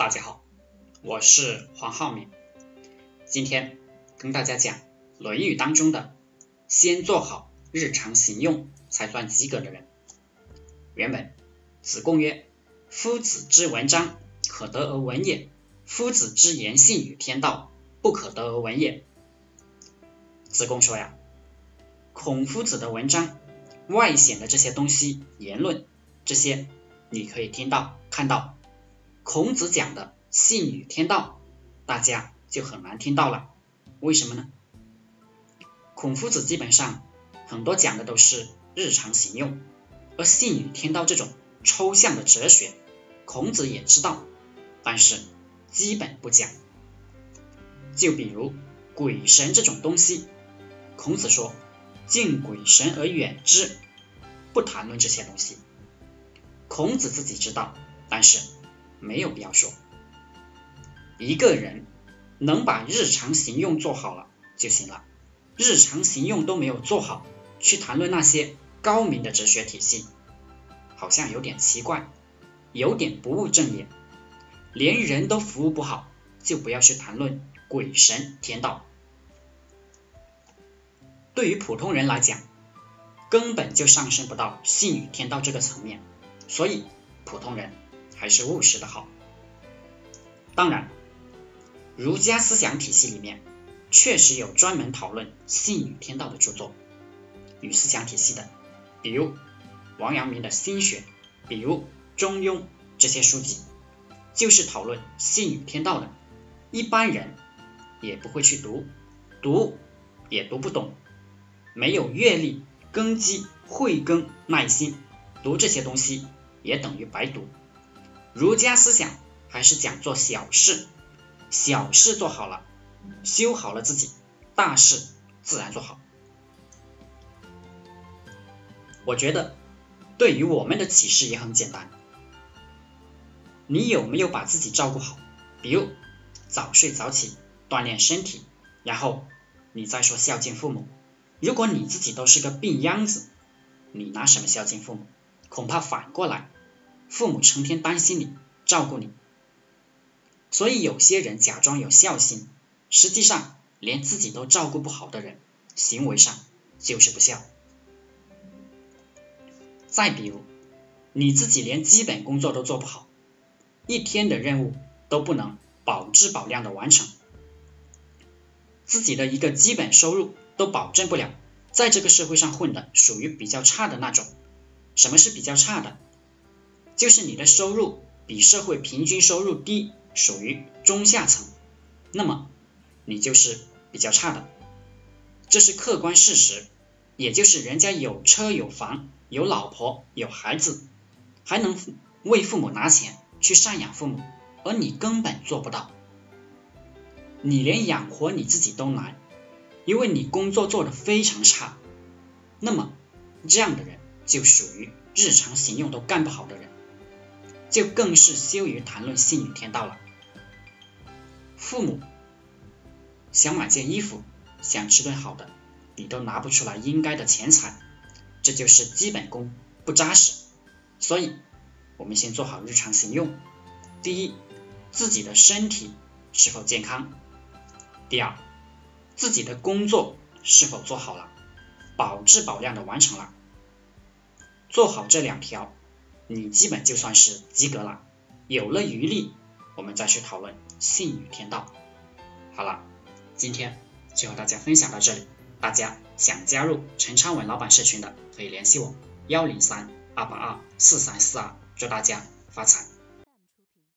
大家好，我是黄浩明，今天跟大家讲《论语》当中的“先做好日常行用，才算及格的人”。原文：子贡曰：“夫子之文章，可得而闻也；夫子之言信与天道，不可得而闻也。”子贡说呀，孔夫子的文章外显的这些东西、言论，这些你可以听到、看到。孔子讲的信与天道，大家就很难听到了。为什么呢？孔夫子基本上很多讲的都是日常行用，而信与天道这种抽象的哲学，孔子也知道，但是基本不讲。就比如鬼神这种东西，孔子说敬鬼神而远之，不谈论这些东西。孔子自己知道，但是。没有必要说，一个人能把日常行用做好了就行了，日常行用都没有做好，去谈论那些高明的哲学体系，好像有点奇怪，有点不务正业。连人都服务不好，就不要去谈论鬼神天道。对于普通人来讲，根本就上升不到信与天道这个层面，所以普通人。还是务实的好。当然，儒家思想体系里面确实有专门讨论信与天道的著作与思想体系的，比如王阳明的心学，比如中庸这些书籍，就是讨论信与天道的。一般人也不会去读，读也读不懂，没有阅历、根基、慧根、耐心，读这些东西也等于白读。儒家思想还是讲做小事，小事做好了，修好了自己，大事自然做好。我觉得对于我们的启示也很简单，你有没有把自己照顾好？比如早睡早起，锻炼身体，然后你再说孝敬父母。如果你自己都是个病秧子，你拿什么孝敬父母？恐怕反过来。父母成天担心你，照顾你，所以有些人假装有孝心，实际上连自己都照顾不好的人，行为上就是不孝。再比如，你自己连基本工作都做不好，一天的任务都不能保质保量的完成，自己的一个基本收入都保证不了，在这个社会上混的属于比较差的那种。什么是比较差的？就是你的收入比社会平均收入低，属于中下层，那么你就是比较差的，这是客观事实。也就是人家有车有房有老婆有孩子，还能为父母拿钱去赡养父母，而你根本做不到，你连养活你自己都难，因为你工作做得非常差，那么这样的人就属于日常行用都干不好的人。就更是羞于谈论信与天道了。父母想买件衣服，想吃顿好的，你都拿不出来应该的钱财，这就是基本功不扎实。所以，我们先做好日常行用。第一，自己的身体是否健康；第二，自己的工作是否做好了，保质保量的完成了。做好这两条。你基本就算是及格了，有了余力，我们再去讨论信与天道。好了，今天就和大家分享到这里，大家想加入陈昌文老板社群的，可以联系我幺零三二八二四三四二，祝大家发财。